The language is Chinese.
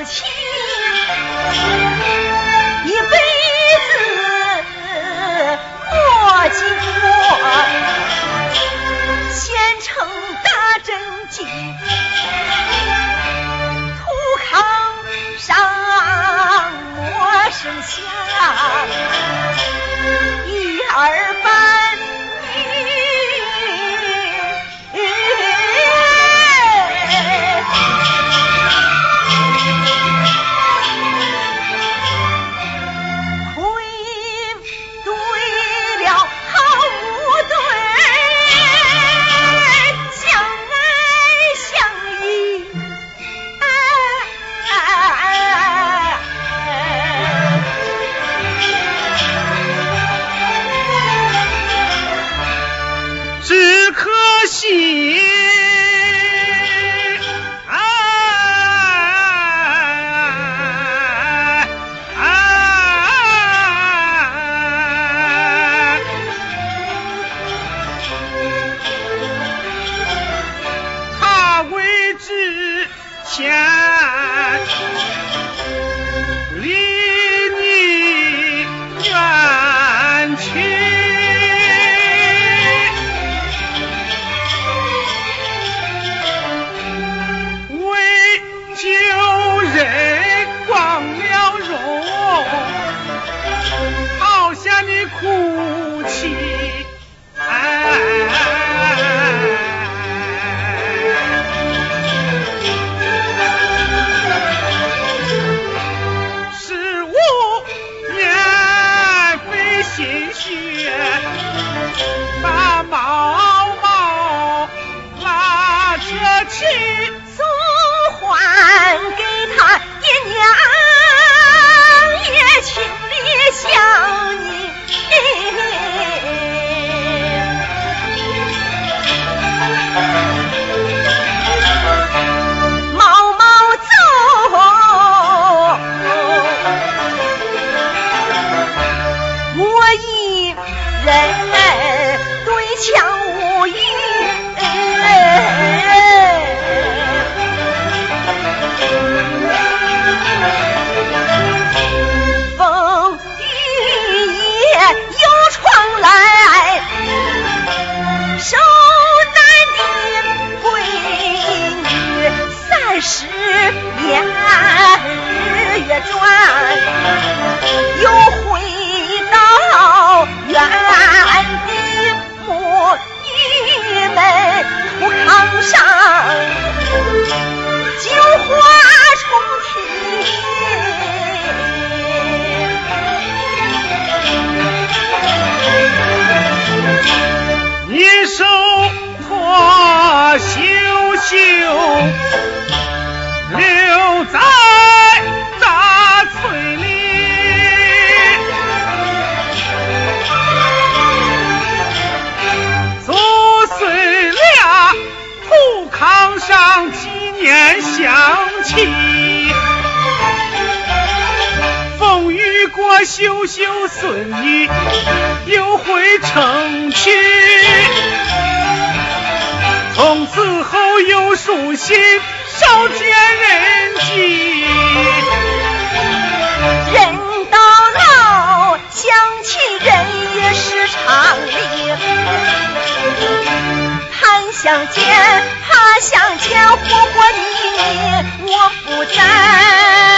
夫妻一辈子莫寂过，县城打针去，土炕上莫生香。为之前，离。就留在大村里，祖孙俩土炕上纪念想起。风雨过，秀秀孙女又回城去。从此后。有书信，少见人迹。人到老，想起人也是常理。盼相见，怕相见，活活你你，我不在。